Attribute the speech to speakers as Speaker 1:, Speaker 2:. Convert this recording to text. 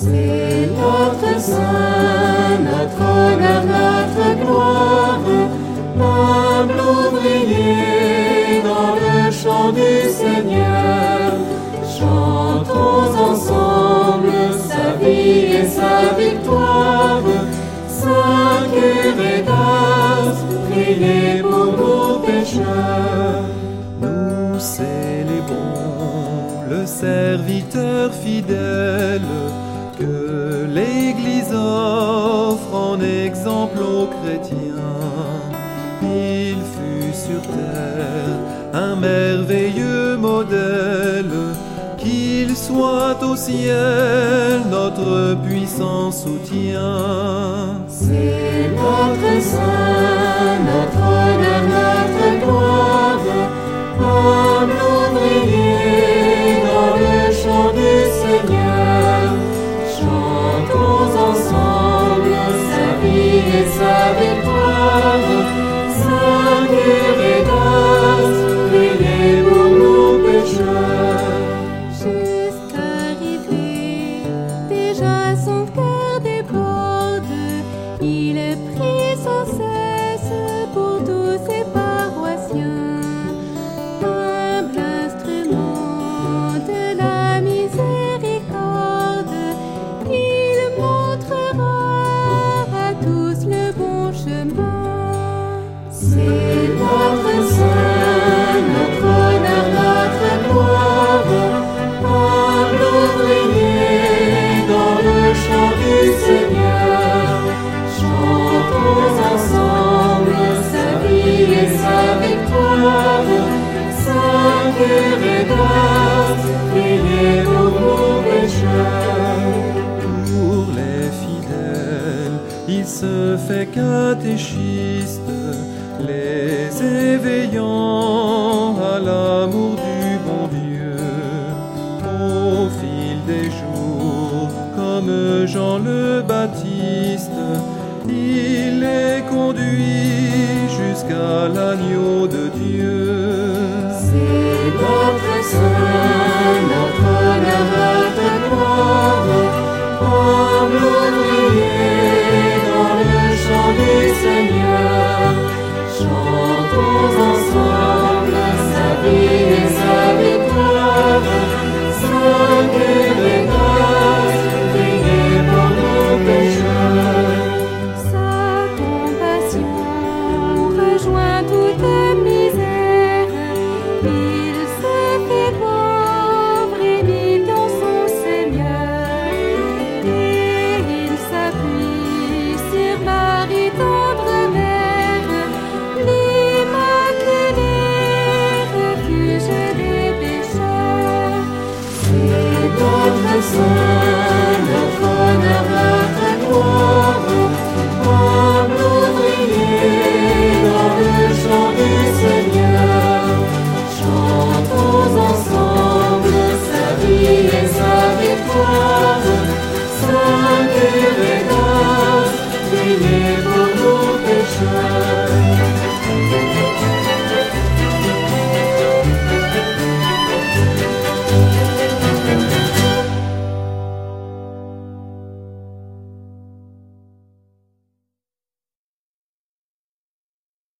Speaker 1: C'est notre Saint, notre honneur, notre gloire, ouvrier dans le chant du Seigneur. Chantons ensemble sa vie et sa victoire. Saint curé d'Ars, priez pour nos pécheurs.
Speaker 2: Nous célébrons le serviteur fidèle que l'Église offre en exemple aux chrétiens. Il fut sur terre un merveilleux modèle, qu'il soit au ciel notre puissant soutien.
Speaker 1: C'est notre Saint, notre honneur, notre gloire,
Speaker 3: son
Speaker 2: se fait catéchiste, les éveillant à l'amour Jean le Baptiste, il les conduit jusqu'à l'agneau de Dieu.
Speaker 1: C'est notre Saint,